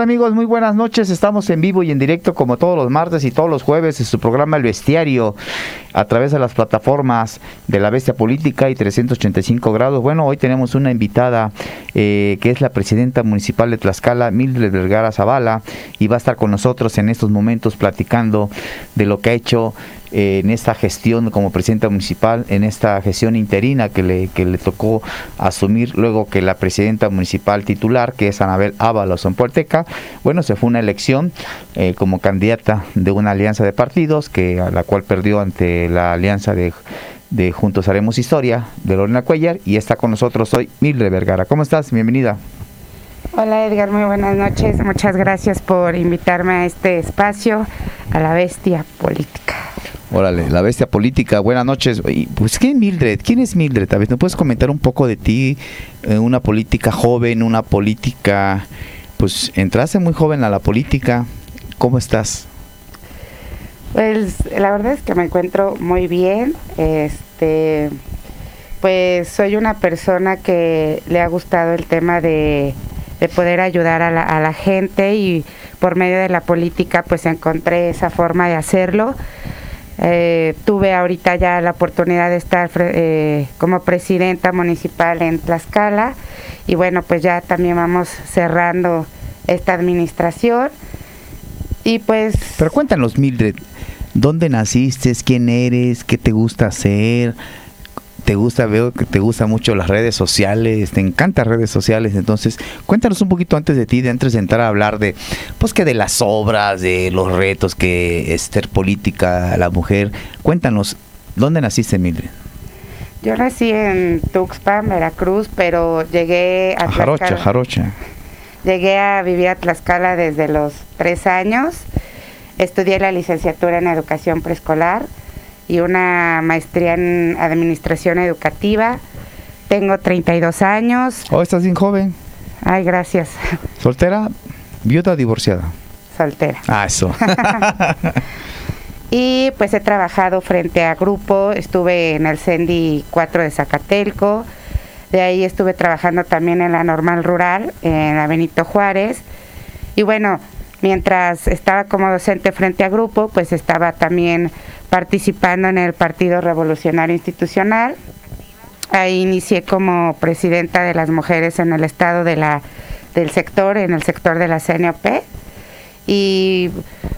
amigos? Muy buenas noches. Estamos en vivo y en directo como todos los martes y todos los jueves en su programa El Bestiario a través de las plataformas de La Bestia Política y 385 grados. Bueno, hoy tenemos una invitada eh, que es la presidenta municipal de Tlaxcala, Mildred Vergara Zavala, y va a estar con nosotros en estos momentos platicando de lo que ha hecho en esta gestión como presidenta municipal, en esta gestión interina que le, que le tocó asumir luego que la presidenta municipal titular, que es Anabel Ábalos en Puerteca, bueno, se fue una elección eh, como candidata de una alianza de partidos, que a la cual perdió ante la alianza de de Juntos Haremos Historia, de Lorena Cuellar, y está con nosotros hoy Mildred Vergara. ¿Cómo estás? Bienvenida. Hola Edgar, muy buenas noches. Muchas gracias por invitarme a este espacio, a la bestia política. Órale, la bestia política, buenas noches. Pues, ¿quién Mildred? ¿Quién es Mildred? A ver, ¿me puedes comentar un poco de ti? Eh, una política joven, una política, pues entraste muy joven a la política. ¿Cómo estás? Pues la verdad es que me encuentro muy bien. Este, pues soy una persona que le ha gustado el tema de, poder ayudar a la, a la gente y por medio de la política pues encontré esa forma de hacerlo eh, tuve ahorita ya la oportunidad de estar eh, como presidenta municipal en Tlaxcala y bueno, pues ya también vamos cerrando esta administración y pues... Pero cuéntanos, Mildred, ¿dónde naciste? ¿Quién eres? ¿Qué te gusta hacer? Te gusta, veo que te gustan mucho las redes sociales, te encantan redes sociales, entonces cuéntanos un poquito antes de ti, de antes de entrar a hablar de, pues que de las obras, de los retos que es ser política, la mujer, cuéntanos, ¿dónde naciste, Mildred? Yo nací en Tuxpan, Veracruz, pero llegué a, a Jarocha, Jarocha. Llegué a vivir a Tlaxcala desde los tres años. Estudié la licenciatura en educación preescolar y una maestría en administración educativa. Tengo 32 años. Oh, estás bien joven. Ay, gracias. ¿Soltera, viuda divorciada? Soltera. Ah, eso. y pues he trabajado frente a grupo, estuve en el CENDI 4 de Zacatelco, de ahí estuve trabajando también en la normal rural, en la Benito Juárez. Y bueno, mientras estaba como docente frente a grupo, pues estaba también participando en el Partido Revolucionario Institucional. Ahí inicié como presidenta de las mujeres en el estado de la, del sector, en el sector de la CNOP. Y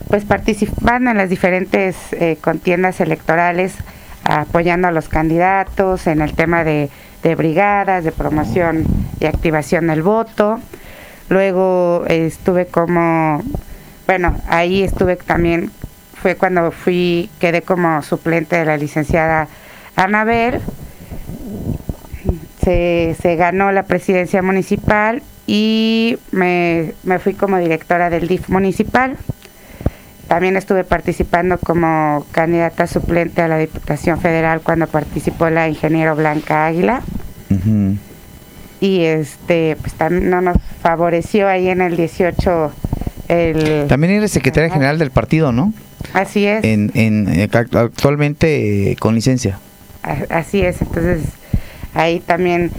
pues participando en las diferentes eh, contiendas electorales, apoyando a los candidatos en el tema de, de brigadas, de promoción y activación del voto. Luego estuve como, bueno, ahí estuve también fue cuando fui, quedé como suplente de la licenciada Anabel. Se, se ganó la presidencia municipal y me, me fui como directora del DIF municipal. También estuve participando como candidata suplente a la Diputación Federal cuando participó la ingeniero Blanca Águila. Y este, pues también no nos favoreció ahí en el 18 el... También eres secretaria general del partido, ¿no? Así es. En, en, eh, actualmente eh, con licencia. Así es, entonces ahí también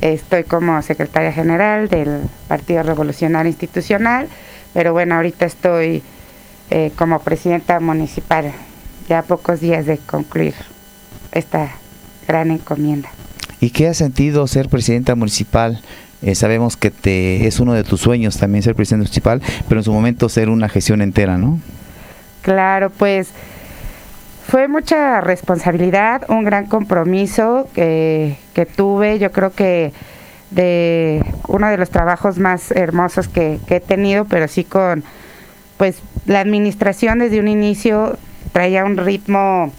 estoy como secretaria general del Partido Revolucionario Institucional, pero bueno, ahorita estoy eh, como presidenta municipal, ya a pocos días de concluir esta gran encomienda. ¿Y qué ha sentido ser presidenta municipal? sabemos que te, es uno de tus sueños también ser presidenta municipal, pero en su momento ser una gestión entera, ¿no? Claro, pues fue mucha responsabilidad, un gran compromiso que, que tuve. Yo creo que de uno de los trabajos más hermosos que, he tenido, pero sí con pues la administración desde un inicio traía un ritmo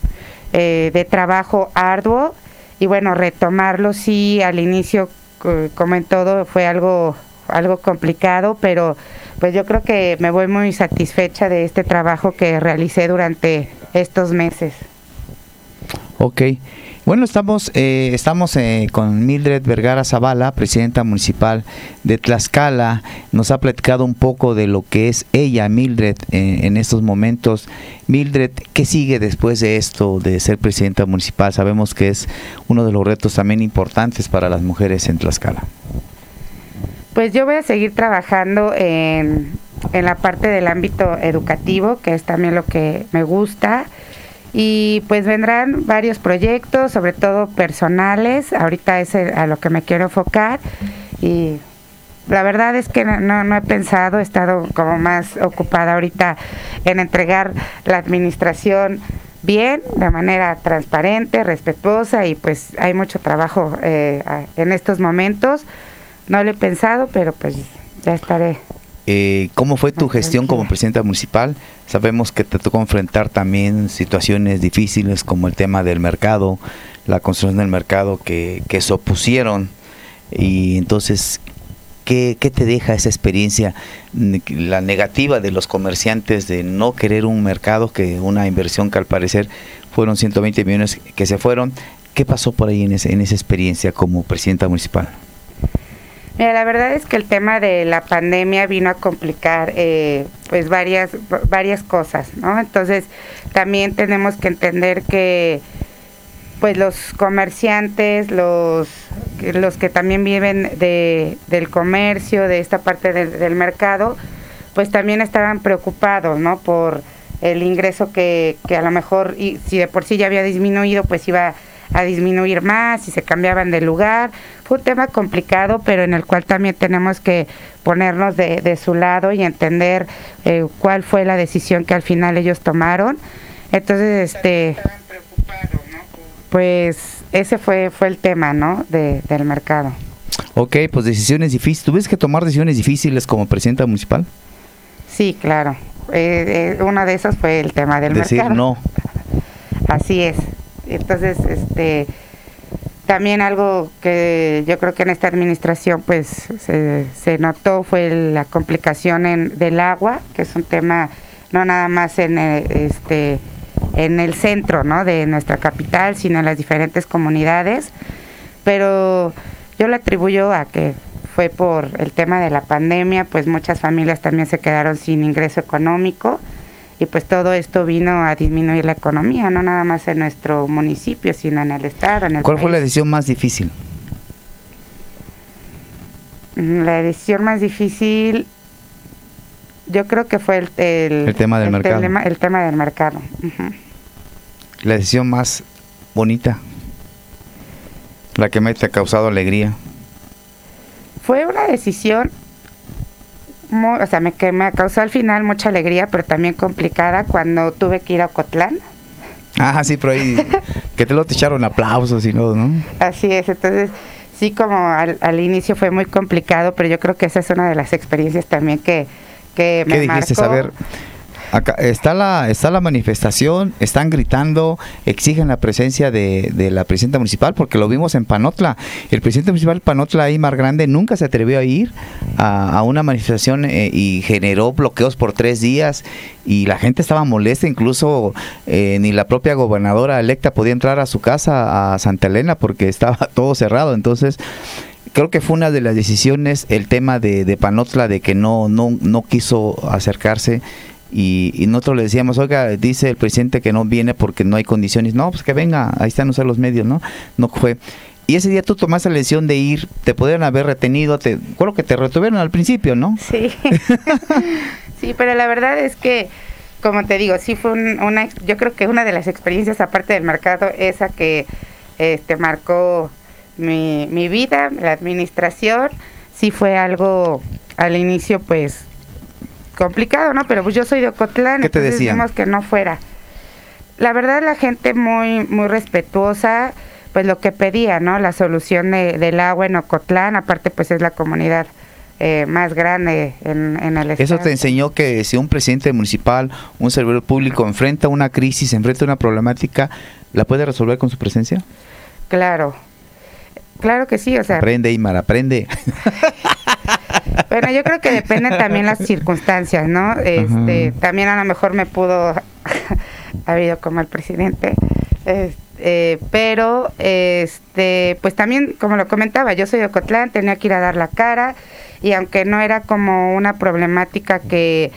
eh, de trabajo arduo y bueno, retomarlo sí al inicio, como en todo, fue algo, algo complicado, pero pues yo creo que me voy muy satisfecha de este trabajo que realicé durante estos meses. Ok. Bueno, estamos, eh, estamos eh, con Mildred Vergara Zavala, presidenta municipal de Tlaxcala. Nos ha platicado un poco de lo que es ella, Mildred, eh, en estos momentos. Mildred, ¿qué sigue después de esto, de ser presidenta municipal? Sabemos que es uno de los retos también importantes para las mujeres en Tlaxcala. Pues yo voy a seguir trabajando en, la parte del ámbito educativo, que es también lo que me gusta. Y pues vendrán varios proyectos, sobre todo personales. Ahorita es a lo que me quiero enfocar. Y la verdad es que no, no he pensado, he estado como más ocupada ahorita en entregar la administración bien, de manera transparente, respetuosa y pues hay mucho trabajo eh, en estos momentos. No lo he pensado, pero pues ya estaré. Eh, ¿Cómo fue tu gestión como presidenta municipal? Sabemos que te tocó enfrentar también situaciones difíciles como el tema del mercado, la construcción del mercado que, que se opusieron y entonces ¿Qué, te deja esa experiencia, la negativa de los comerciantes de no querer un mercado, que una inversión que al parecer fueron 120 millones que se fueron? ¿Qué pasó por ahí en, en esa experiencia como presidenta municipal? Mira, la verdad es que el tema de la pandemia vino a complicar eh, pues varias, varias cosas, ¿no? Entonces también tenemos que entender que pues los comerciantes, los, los que también viven de, del comercio, de esta parte del, mercado, pues también estaban preocupados, ¿no? Por el ingreso que, que a lo mejor, si de por sí ya había disminuido, pues iba a disminuir más, y se cambiaban de lugar. Fue un tema complicado, pero en el cual también tenemos que ponernos de, de su lado y entender eh, cuál fue la decisión que al final ellos tomaron. Entonces, este pues ese fue, fue el tema, ¿no? De, del mercado. Ok, pues decisiones difíciles. ¿Tuviste que tomar decisiones difíciles como presidenta municipal? Sí, claro. Eh, eh, uno de esos fue el tema del Decir mercado. no. Así es. Entonces, este, también algo que yo creo que en esta administración pues se, notó fue la complicación en, del agua, que es un tema no nada más en eh, este en el centro ¿no? de nuestra capital, sino en las diferentes comunidades. Pero yo le atribuyo a que fue por el tema de la pandemia, pues muchas familias también se quedaron sin ingreso económico y pues todo esto vino a disminuir la economía, no nada más en nuestro municipio, sino en el estado. En el ¿Cuál fue la decisión más difícil? La decisión más difícil, yo creo que fue el, el, tema del mercado. el tema del mercado la decisión más bonita, la que me ha causado alegría? Fue una decisión, o sea, me, que me causó al final mucha alegría, pero también complicada cuando tuve que ir a Ocotlán. Ah, sí, pero ahí, que te lo te echaron aplausos y no, ¿no? Así es, entonces sí como al, al, inicio fue muy complicado, pero yo creo que esa es una de las experiencias también que, que me ¿Qué dijiste? Saber Acá está la, está la manifestación, están gritando, exigen la presencia de, la presidenta municipal, porque lo vimos en Panotla. El presidente municipal Panotla, ahí Mar Grande, nunca se atrevió a ir a, una manifestación eh, y generó bloqueos por tres días y la gente estaba molesta, incluso eh, ni la propia gobernadora electa podía entrar a su casa a Santa Elena porque estaba todo cerrado. Entonces, creo que fue una de las decisiones el tema de, de Panotla de que no, no, no quiso acercarse y, nosotros le decíamos, oiga, dice el presidente que no viene porque no hay condiciones. No, pues que venga, ahí están usar los medios, ¿no? No fue. Y ese día tú tomaste la decisión de ir, te pudieron haber retenido, te, creo que te retuvieron al principio, ¿no? Sí, sí, pero la verdad es que, como te digo, sí fue una, yo creo que una de las experiencias aparte del mercado, esa que este, marcó mi, mi vida, la administración, sí fue algo al inicio pues complicado, ¿no? Pero pues yo soy de Ocotlán, ¿Qué te entonces decíamos que no fuera. La verdad la gente muy muy respetuosa, pues lo que pedía, ¿no? La solución del agua en Ocotlán, aparte pues es la comunidad eh, más grande en, en el estado. Eso te enseñó que si un presidente municipal, un servidor público enfrenta una crisis, enfrenta una problemática, ¿la puede resolver con su presencia? Claro, claro que sí, o sea... Aprende, Imar, aprende. Bueno, yo creo que dependen también las circunstancias, ¿no? Este, también a lo mejor me pudo haber como el presidente, este, pero este, pues también, como lo comentaba, yo soy de Ocotlán, tenía que ir a dar la cara y aunque no era como una problemática que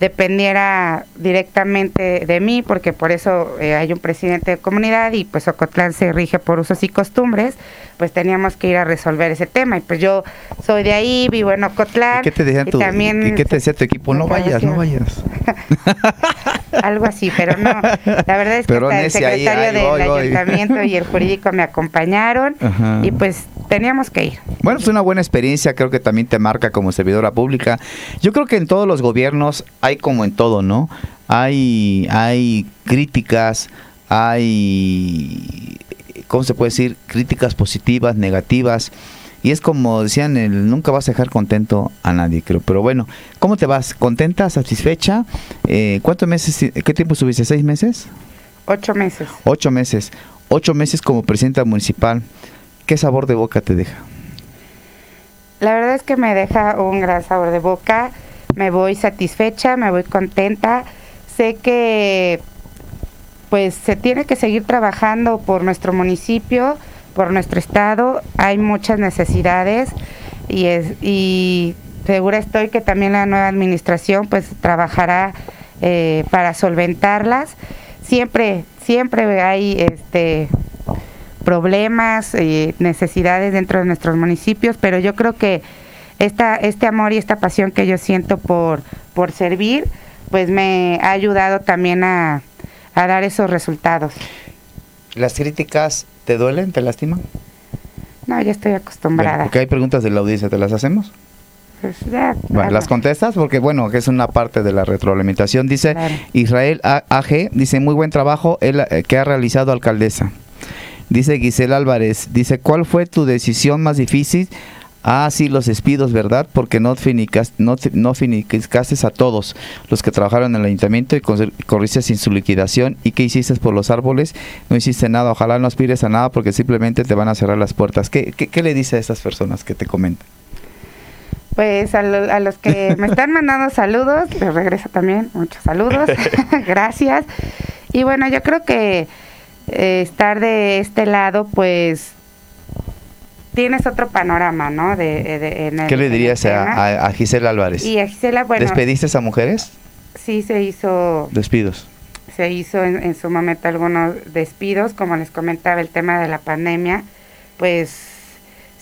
dependiera directamente de mí, porque por eso eh, hay un presidente de comunidad y pues Ocotlán se rige por usos y costumbres, pues teníamos que ir a resolver ese tema. Y pues yo soy de ahí, vivo en Ocotlán. ¿Y qué te, decía tu, también, ¿y qué te decía tu equipo? No vayas, no vayas. Algo así, pero no. La verdad es que el secretario del ayuntamiento y el jurídico me acompañaron y pues teníamos que ir. Bueno, es una buena experiencia, creo que también te marca como servidora pública. Yo creo que en todos los gobiernos hay como en todo, ¿no? Hay, hay críticas, hay ¿cómo se puede decir? Críticas positivas, negativas. Y es como decían, el, nunca vas a dejar contento a nadie, creo. Pero bueno, ¿cómo te vas? ¿Contenta? ¿Satisfecha? Eh, ¿Cuántos meses? ¿Qué tiempo subiste? ¿Seis meses? Ocho meses. Ocho meses. Ocho meses como presidenta municipal. ¿Qué sabor de boca te deja? La verdad es que me deja un gran sabor de boca. Me voy satisfecha, me voy contenta. Sé que pues se tiene que seguir trabajando por nuestro municipio, por nuestro estado. Hay muchas necesidades y, es, y segura estoy que también la nueva administración pues trabajará eh, para solventarlas. Siempre, siempre hay este problemas y necesidades dentro de nuestros municipios, pero yo creo que esta, este amor y esta pasión que yo siento por, por servir, pues me ha ayudado también a, a dar esos resultados. ¿Las críticas te duelen, te lastiman? No, ya estoy acostumbrada. porque hay preguntas de la audiencia, ¿te las hacemos? Pues ya, bueno, ¿Las contestas? Porque bueno, que es una parte de la retroalimentación. Dice Israel AG, dice muy buen trabajo el, eh, que ha realizado alcaldesa. Dice Gisela Álvarez, dice, ¿cuál fue tu decisión más difícil Ah, sí, los despidos, ¿verdad? Porque no, finicas, no, no a todos los que trabajaron en el ayuntamiento y corriste sin su liquidación. ¿Y qué hiciste por los árboles? No hiciste nada. Ojalá no aspires a nada porque simplemente te van a cerrar las puertas. ¿Qué, qué, le dice a estas personas que te comentan? Pues a, los que me están mandando saludos, les regreso también muchos saludos. Gracias. Y bueno, yo creo que eh, estar de este lado, pues tienes otro panorama, ¿no? De, ¿Qué le dirías a, Gisela Álvarez? Y a Gisela, bueno... ¿Despediste a mujeres? Sí, se hizo... Despidos. Se hizo en, su momento algunos despidos, como les comentaba, el tema de la pandemia, pues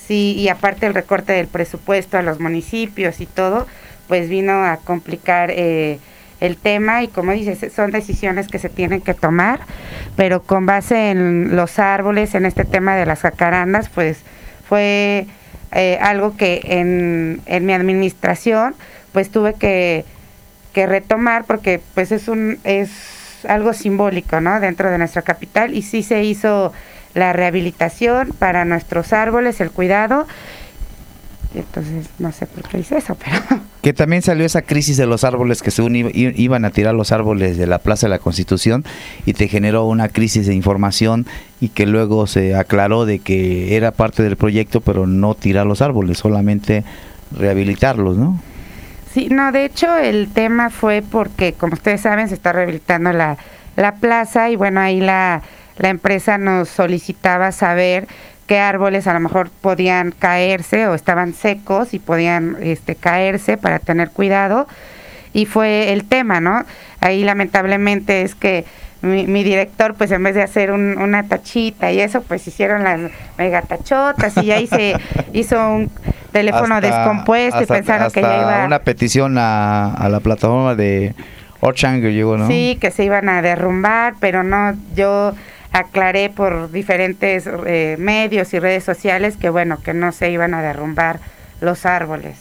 sí, y aparte el recorte del presupuesto a los municipios y todo, pues vino a complicar eh, el tema y como dices, son decisiones que se tienen que tomar, pero con base en los árboles, en este tema de las jacarandas, pues fue eh, algo que en, en, mi administración pues tuve que, que, retomar porque pues es un es algo simbólico no dentro de nuestra capital y sí se hizo la rehabilitación para nuestros árboles el cuidado entonces no sé por qué hice eso pero que también salió esa crisis de los árboles que se iban a tirar los árboles de la Plaza de la Constitución y te generó una crisis de información y que luego se aclaró de que era parte del proyecto, pero no tirar los árboles, solamente rehabilitarlos, ¿no? Sí, no, de hecho el tema fue porque, como ustedes saben, se está rehabilitando la, la plaza y bueno, ahí la, la empresa nos solicitaba saber qué árboles a lo mejor podían caerse o estaban secos y podían este, caerse para tener cuidado. Y fue el tema, ¿no? Ahí lamentablemente es que mi, director, pues en vez de hacer una tachita y eso, pues hicieron las mega tachotas y ahí se hizo un teléfono descompuesto y pensaron que ya iba... Una petición a, a la plataforma de Orchang llegó, ¿no? Sí, que se iban a derrumbar, pero no, yo aclaré por diferentes eh, medios y redes sociales que bueno, que no se iban a derrumbar los árboles.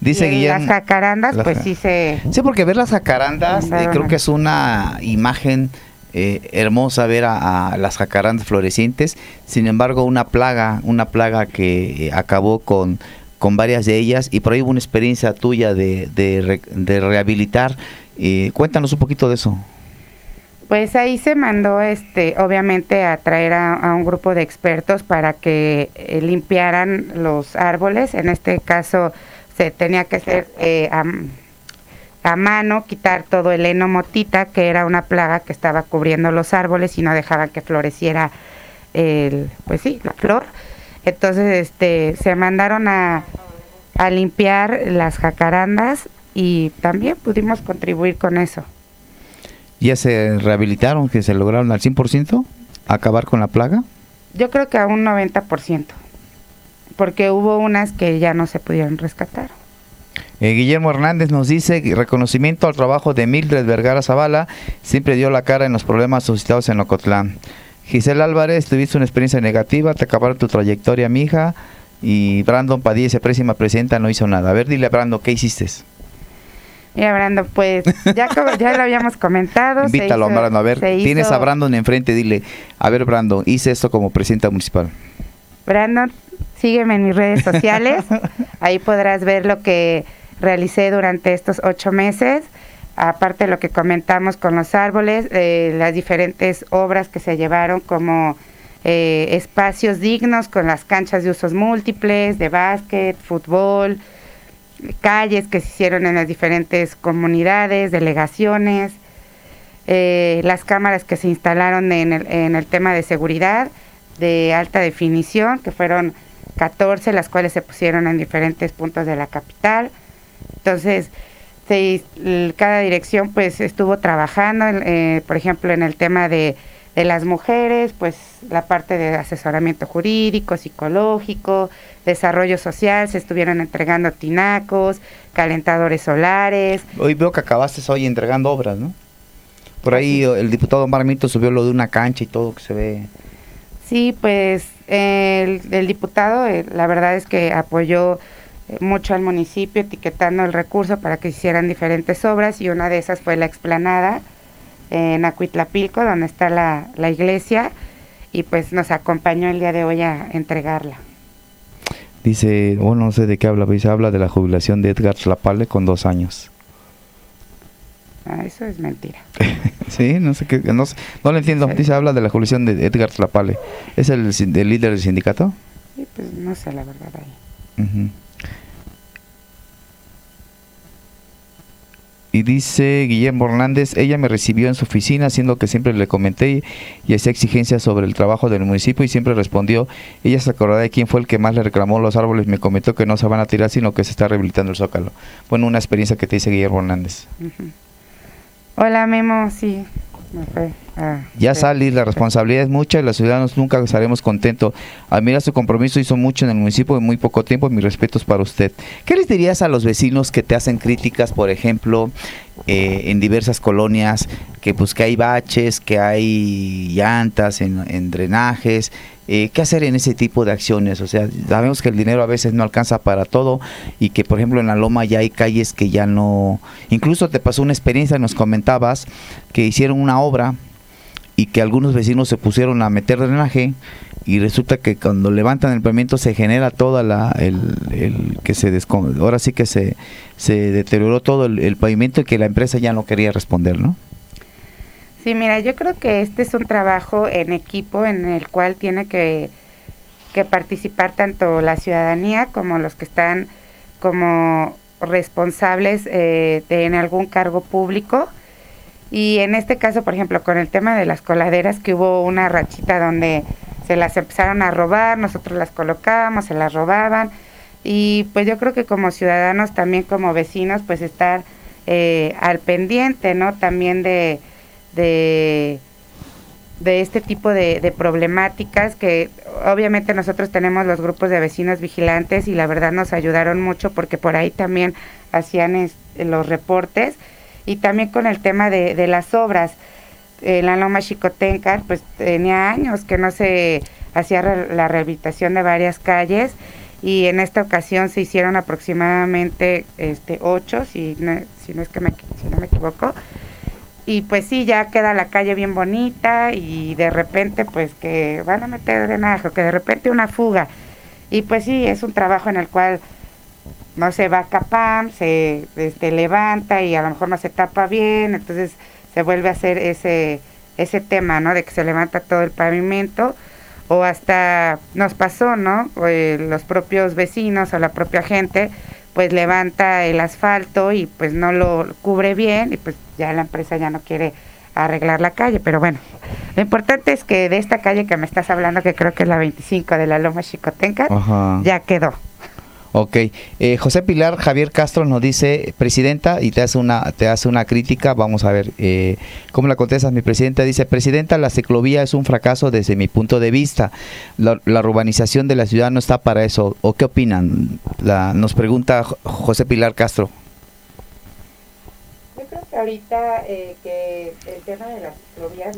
Dice Guillermo. Las jacarandas, pues sí se. Sí, porque ver las jacarandas, eh, creo que es una imagen eh, hermosa ver a, las jacarandas florecientes. Sin embargo, una plaga, una plaga que acabó con, con varias de ellas y por ahí hubo una experiencia tuya de, de, de rehabilitar. cuéntanos un poquito de eso. Pues ahí se mandó, este, obviamente, a traer a, un grupo de expertos para que eh, limpiaran los árboles. En este caso, se tenía que hacer eh, a, mano, quitar todo el heno motita, que era una plaga que estaba cubriendo los árboles y no dejaba que floreciera, el, pues sí, la flor. Entonces, este, se mandaron a, a limpiar las jacarandas y también pudimos contribuir con eso. ¿Ya se rehabilitaron, que se lograron al 100% acabar con la plaga? Yo creo que a un 90%, porque hubo unas que ya no se pudieron rescatar. Eh, Guillermo Hernández nos dice reconocimiento al trabajo de Mildred Vergara Zavala, siempre dio la cara en los problemas suscitados en Ocotlán. Giselle Álvarez, tuviste una experiencia negativa, te acabaron tu trayectoria, mija, y Brandon Padilla, esa próxima presidenta, no hizo nada. A ver, dile a Brandon, ¿qué hiciste? Mira, Brandon, pues ya, ya lo habíamos comentado. Invítalo a Brandon, a ver, tienes a Brandon enfrente, dile, a ver, Brandon, hice esto como presidenta municipal. Brandon, sígueme en mis redes sociales, ahí podrás ver lo que realicé durante estos ocho meses, aparte de lo que comentamos con los árboles, eh, las diferentes obras que se llevaron como eh, espacios dignos con las canchas de usos múltiples, de básquet, fútbol, calles que se hicieron en las diferentes comunidades, delegaciones, eh, las cámaras que se instalaron en el, en el tema de seguridad de alta definición, que fueron 14, las cuales se pusieron en diferentes puntos de la capital. Entonces, cada dirección pues estuvo trabajando, eh, por ejemplo, en el tema de, de, las mujeres, pues la parte de asesoramiento jurídico, psicológico, desarrollo social, se estuvieron entregando tinacos, calentadores solares. Hoy veo que acabaste hoy entregando obras, ¿no? Por ahí el diputado Marmito subió lo de una cancha y todo que se ve. Sí, pues el, el diputado, eh, la verdad es que apoyó eh, mucho al municipio etiquetando el recurso para que hicieran diferentes obras y una de esas fue la explanada en Acuitlapilco, donde está la, la iglesia, y pues nos acompañó el día de hoy a entregarla. Dice, bueno, no sé de qué habla, dice, habla de la jubilación de Edgar Tlapale con dos años. Ah, eso es mentira. sí, no sé qué, no, no lo entiendo. Dice, habla de la jubilación de Edgar Tlapale. ¿Es el, el líder del sindicato? Sí, pues no sé la verdad ahí. Y dice Guillermo Hernández, ella me recibió en su oficina, haciendo que siempre le comenté y hacía exigencias sobre el trabajo del municipio y siempre respondió, ella se acordará de quién fue el que más le reclamó los árboles, me comentó que no se van a tirar, sino que se está rehabilitando el zócalo. Bueno, una experiencia que te dice Guillermo Hernández. Hola Memo, sí, me fue. Ah, ya sí. la responsabilidad es mucha y los ciudadanos nunca estaremos contentos. Admira su compromiso, hizo mucho en el municipio en muy poco tiempo. Mis respetos para usted. ¿Qué les dirías a los vecinos que te hacen críticas, por ejemplo, eh, en diversas colonias, que pues que hay baches, que hay llantas en, en drenajes? Eh, ¿Qué hacer en ese tipo de acciones? O sea, sabemos que el dinero a veces no alcanza para todo y que, por ejemplo, en la Loma ya hay calles que ya no... Incluso te pasó una experiencia, nos comentabas, que hicieron una obra y que algunos vecinos se pusieron a meter drenaje y resulta que cuando levantan el pavimento se genera toda la el, que se ahora sí que se, se deterioró todo el, pavimento y que la empresa ya no quería responder, ¿no? Sí, mira, yo creo que este es un trabajo en equipo en el cual tiene que, que participar tanto la ciudadanía como los que están como responsables eh, de, en algún cargo público y en este caso, por ejemplo, con el tema de las coladeras, que hubo una rachita donde se las empezaron a robar, nosotros las colocábamos, se las robaban. Y pues yo creo que como ciudadanos, también como vecinos, pues estar eh, al pendiente, ¿no? También de, de, este tipo de, problemáticas que obviamente nosotros tenemos los grupos de vecinos vigilantes y la verdad nos ayudaron mucho porque por ahí también hacían los reportes y también con el tema de, de las obras. En la Loma Chicotenca, pues tenía años que no se hacía la rehabilitación de varias calles y en esta ocasión se hicieron aproximadamente este ocho, si no, si no es que me, si no me equivoco. Y pues sí, ya queda la calle bien bonita y de repente pues que van a meter drenaje, que de repente una fuga. Y pues sí, es un trabajo en el cual no se va capam, se este, levanta y a lo mejor no se tapa bien, entonces se vuelve a hacer ese, ese tema, ¿no? De que se levanta todo el pavimento o hasta nos pasó, ¿no? Eh, los propios vecinos o la propia gente pues levanta el asfalto y pues no lo cubre bien y pues ya la empresa ya no quiere arreglar la calle, pero bueno, lo importante es que de esta calle que me estás hablando, que creo que es la 25 de la Loma Chicotenca, ya quedó. Ok, eh, José Pilar Javier Castro nos dice, presidenta, y te hace una, te hace una crítica, vamos a ver, eh, ¿cómo la contestas mi presidenta? Dice, presidenta, la ciclovía es un fracaso desde mi punto de vista, la, urbanización de la ciudad no está para eso, ¿o qué opinan? La, nos pregunta José Pilar Castro. Yo creo que ahorita eh, que el tema de la ciclovía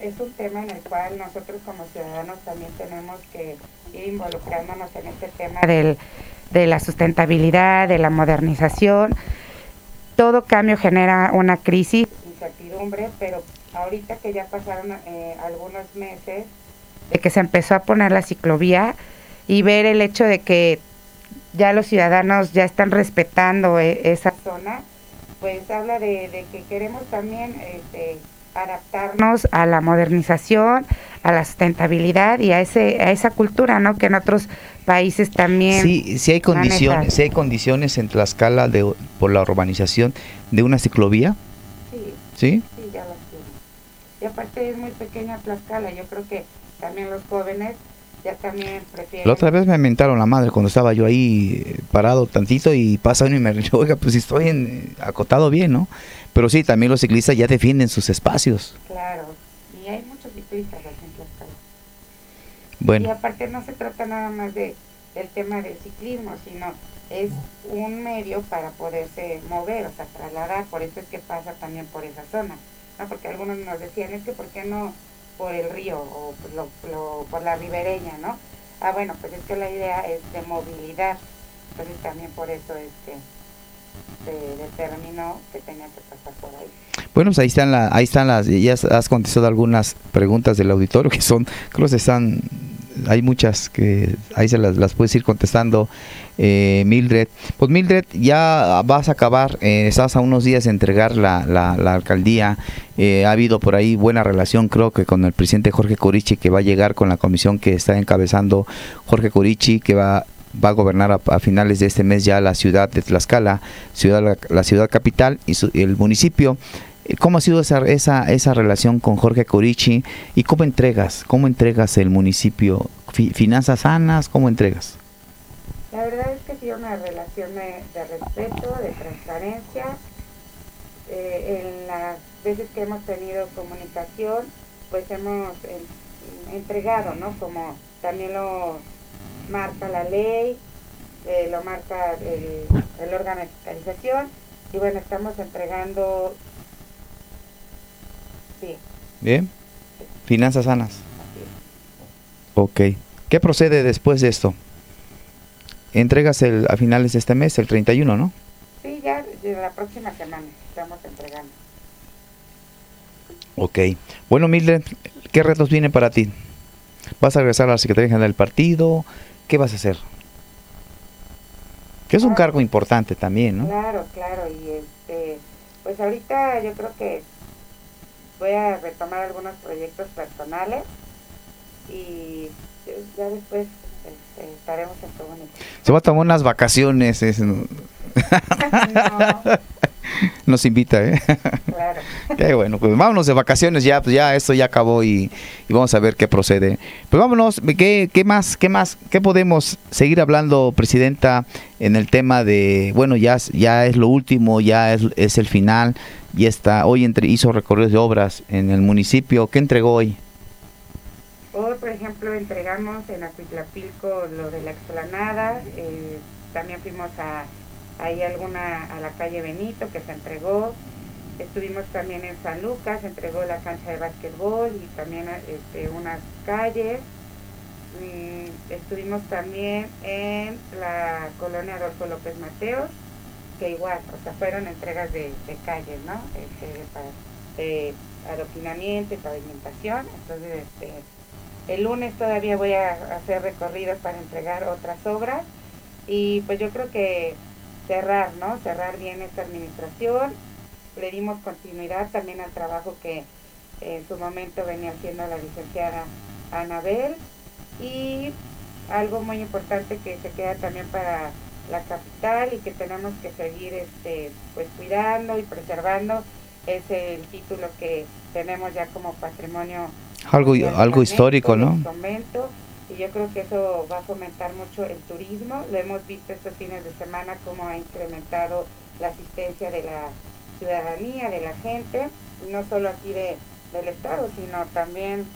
es un tema en el cual nosotros como ciudadanos también tenemos que ir involucrándonos en este tema del de la sustentabilidad, de la modernización. Todo cambio genera una crisis, incertidumbre, pero ahorita que ya pasaron eh, algunos meses de que se empezó a poner la ciclovía y ver el hecho de que ya los ciudadanos ya están respetando e, esa zona, pues habla de, que queremos también este, adaptarnos a la modernización, a la sustentabilidad y a ese a esa cultura, ¿no? Que en otros países también. Sí, sí hay condiciones, sí hay condiciones en Tlaxcala de por la urbanización de una ciclovía. Sí. ¿Sí? Sí, ya las. Y aparte es muy pequeña Tlaxcala, yo creo que también los jóvenes ya también prefieren. La otra vez me mentaron la madre cuando estaba yo ahí eh, parado tantito y pasa uno y me dijo, oiga, pues estoy en, acotado bien, ¿no? Pero sí, también los ciclistas ya defienden sus espacios. Claro, y hay muchos ciclistas aquí. Bueno. Y aparte no se trata nada más de del tema del ciclismo, sino es un medio para poderse mover, o sea, trasladar, por eso es que pasa también por esa zona, ¿no? Porque algunos nos decían, es que ¿por qué no por el río o por, la ribereña, ¿no? Ah, bueno, pues es que la idea es de movilidad, entonces también por eso este se determinó que tenía que pasar por ahí. Bueno, pues ahí están, la, ahí están las, ya has contestado algunas preguntas del auditorio que son, creo que están, hay muchas que ahí se las, puedes ir contestando, eh, Mildred. Pues Mildred, ya vas a acabar, eh, estás a unos días de entregar la, la, alcaldía, eh, ha habido por ahí buena relación creo que con el presidente Jorge Corichi que va a llegar con la comisión que está encabezando Jorge Corichi que va va a gobernar a, finales de este mes ya la ciudad de Tlaxcala, ciudad, la, ciudad capital y el municipio. ¿Cómo ha sido esa, esa, esa relación con Jorge Corichi y cómo entregas, cómo entregas el municipio? ¿Finanzas sanas? ¿Cómo entregas? La verdad es que ha sido una relación de, respeto, de transparencia. Eh, en las veces que hemos tenido comunicación, pues hemos entregado, ¿no? Como también lo marca la ley, eh, lo marca el, el, órgano de fiscalización y bueno, estamos entregando... Sí. Bien. Finanzas sanas. Ok. ¿Qué procede después de esto? Entregas el, a finales de este mes, el 31, ¿no? Sí, ya la próxima semana estamos entregando. Ok. Bueno, Mildred, ¿qué retos vienen para ti? ¿Vas a regresar a la Secretaría General del Partido? ¿qué vas a hacer? Que es un cargo importante también, ¿no? Claro, claro, y este, pues ahorita yo creo que voy a retomar algunos proyectos personales y ya después este, estaremos en todo Se va a tomar unas vacaciones. no. nos invita, ¿eh? Claro. Qué bueno, pues vámonos de vacaciones ya, pues ya esto ya acabó y, vamos a ver qué procede. Pues vámonos, ¿qué, ¿qué, más, qué más, qué podemos seguir hablando, Presidenta, en el tema de, bueno, ya, ya es lo último, ya es, es el final, y está, hoy entre, hizo recorridos de obras en el municipio, ¿qué entregó hoy? Hoy, por ejemplo, entregamos en Acuitlapilco lo de la explanada, eh, también fuimos a alguna a la calle Benito que se entregó. Estuvimos también en San Lucas, se entregó la cancha de básquetbol y también este, unas calles. Mm, estuvimos también en la colonia Adolfo López Mateos, que igual, o sea, fueron entregas de, calles, ¿no? Este, para, de adoquinamiento y pavimentación. Entonces, este, el lunes todavía voy a hacer recorridos para entregar otras obras y pues yo creo que cerrar, ¿no? Cerrar bien esta administración. Le dimos continuidad también al trabajo que en su momento venía haciendo la licenciada Anabel y algo muy importante que se queda también para la capital y que tenemos que seguir este pues cuidando y preservando es el título que tenemos ya como patrimonio algo algo histórico, ¿no? Convento y yo creo que eso va a fomentar mucho el turismo. Lo hemos visto estos fines de semana cómo ha incrementado la asistencia de la ciudadanía, de la gente, no solo aquí de, del estado, sino también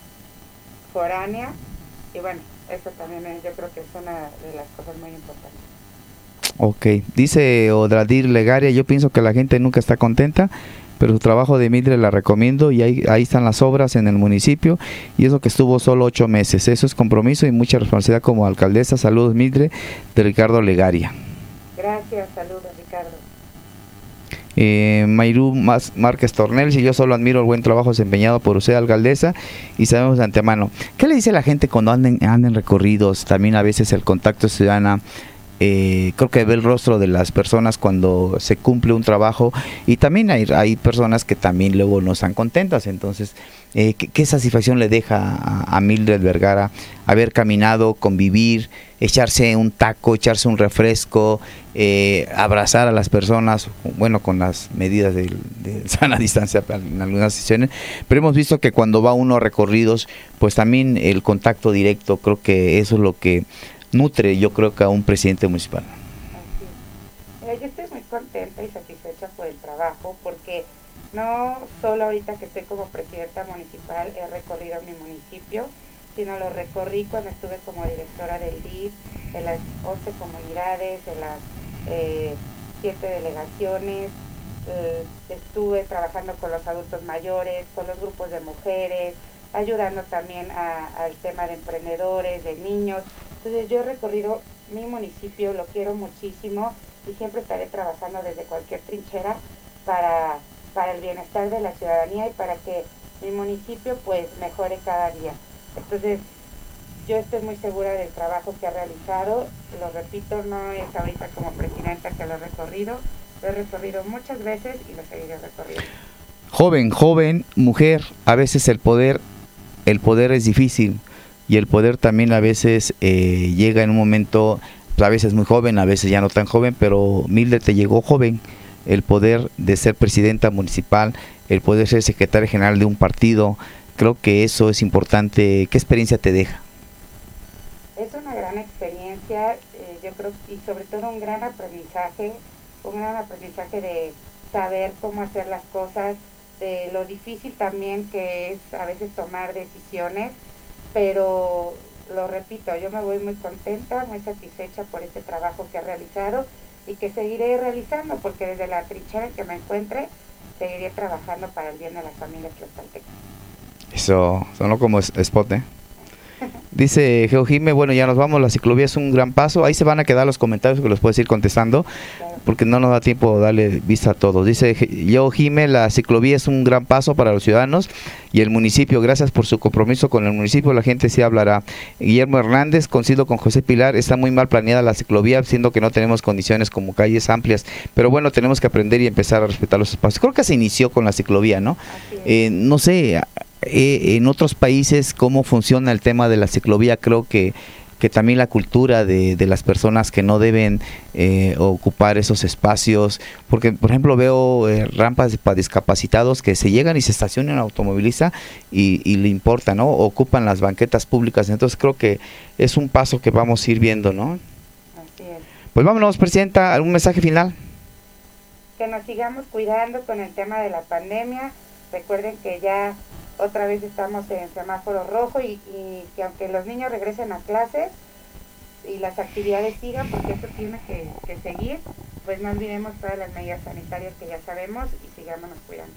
foránea. Y bueno, eso también yo creo que es una de las cosas muy importantes. Ok, dice Odradir Legaria, yo pienso que la gente nunca está contenta, pero su trabajo de Mildred la recomiendo y ahí, ahí están las obras en el municipio y eso que estuvo solo ocho meses. Eso es compromiso y mucha responsabilidad como alcaldesa. Saludos Mildred de Ricardo Legaria. Gracias, saludos Ricardo. Eh, Mayrú Márquez Tornel, si yo solo admiro el buen trabajo desempeñado por usted, alcaldesa, y sabemos de antemano. ¿Qué le dice la gente cuando anden, anden recorridos? También a veces el contacto ciudadano eh, creo que ve el rostro de las personas cuando se cumple un trabajo y también hay, hay personas que también luego no están contentas. Entonces, eh, ¿qué, satisfacción le deja a, Mildred Vergara haber caminado, convivir, echarse un taco, echarse un refresco, eh, abrazar a las personas, bueno, con las medidas de, de, sana distancia en algunas sesiones, pero hemos visto que cuando va uno a recorridos, pues también el contacto directo, creo que eso es lo que nutre, yo creo que a un presidente municipal. yo estoy muy contenta y satisfecha por el trabajo porque no solo ahorita que estoy como presidenta municipal he recorrido mi municipio, sino lo recorrí cuando estuve como directora del DIF, en las 11 comunidades, en las eh, 7 delegaciones, eh, estuve trabajando con los adultos mayores, con los grupos de mujeres, ayudando también al tema de emprendedores, de niños. Entonces yo he recorrido mi municipio, lo quiero muchísimo y siempre estaré trabajando desde cualquier trinchera para, para el bienestar de la ciudadanía y para que mi municipio pues mejore cada día. Entonces yo estoy muy segura del trabajo que ha realizado, lo repito, no es ahorita como presidenta que lo he recorrido, lo he recorrido muchas veces y lo seguiré recorriendo. Joven, joven, mujer, a veces el poder, el poder es difícil, y el poder también a veces eh, llega en un momento, pues, a veces muy joven, a veces ya no tan joven, pero Mildred te llegó joven, el poder de ser presidenta municipal, el poder ser secretaria general de un partido, creo que eso es importante. ¿Qué experiencia te deja? Es una gran experiencia, eh, yo creo, y sobre todo un gran aprendizaje, un gran aprendizaje de saber cómo hacer las cosas, de lo difícil también que es a veces tomar decisiones pero lo repito, yo me voy muy contenta, muy satisfecha por este trabajo que he realizado y que seguiré realizando, porque desde la trinchera en que me encuentre, seguiré trabajando para el bien de las familias tlaxcaltecas. Eso sonó como spot, ¿eh? Dice Geojime, bueno, ya nos vamos, la ciclovía es un gran paso. Ahí se van a quedar los comentarios que los puedes ir contestando, porque no nos da tiempo darle vista a todos. Dice Geojime, la ciclovía es un gran paso para los ciudadanos y el municipio. Gracias por su compromiso con el municipio, la gente sí hablará. Guillermo Hernández, coincido con José Pilar, está muy mal planeada la ciclovía, siendo que no tenemos condiciones como calles amplias. Pero bueno, tenemos que aprender y empezar a respetar los espacios. Creo que se inició con la ciclovía, ¿no? Eh, no sé, eh, en otros países cómo funciona el tema de la ciclovía, creo que, que también la cultura de, las personas que no deben eh, ocupar esos espacios, porque por ejemplo veo eh, rampas para discapacitados que se llegan y se estacionan en automovilista y, y, le importa, ¿no? Ocupan las banquetas públicas, entonces creo que es un paso que vamos a ir viendo, ¿no? Así es. Pues vámonos, Presidenta, ¿algún mensaje final? Que nos sigamos cuidando con el tema de la pandemia. Recuerden que ya otra vez estamos en semáforo rojo y, que aunque los niños regresen a clases y las actividades sigan, porque esto tiene que, seguir, pues no olvidemos todas las medidas sanitarias que ya sabemos y sigámonos cuidando.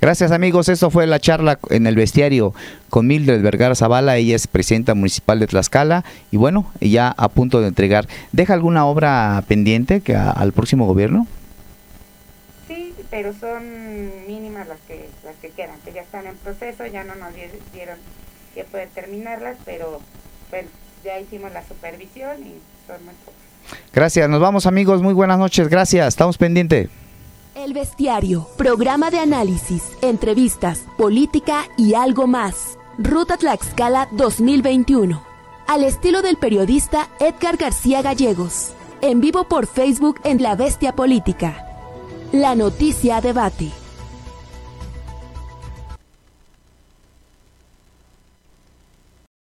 Gracias amigos, eso fue la charla en el bestiario con Mildred Vergara Zavala, ella es presidenta municipal de Tlaxcala y bueno, ya a punto de entregar. ¿Deja alguna obra pendiente que al próximo gobierno? Pero son mínimas las que las que quedan, que ya están en proceso, ya no nos dieron tiempo de terminarlas, pero bueno, ya hicimos la supervisión y son muy pocas. Gracias, nos vamos amigos, muy buenas noches, gracias, estamos pendientes. El Bestiario, programa de análisis, entrevistas, política y algo más. Ruta Tlaxcala 2021. Al estilo del periodista Edgar García Gallegos. En vivo por Facebook en La Bestia Política. La noticia debate.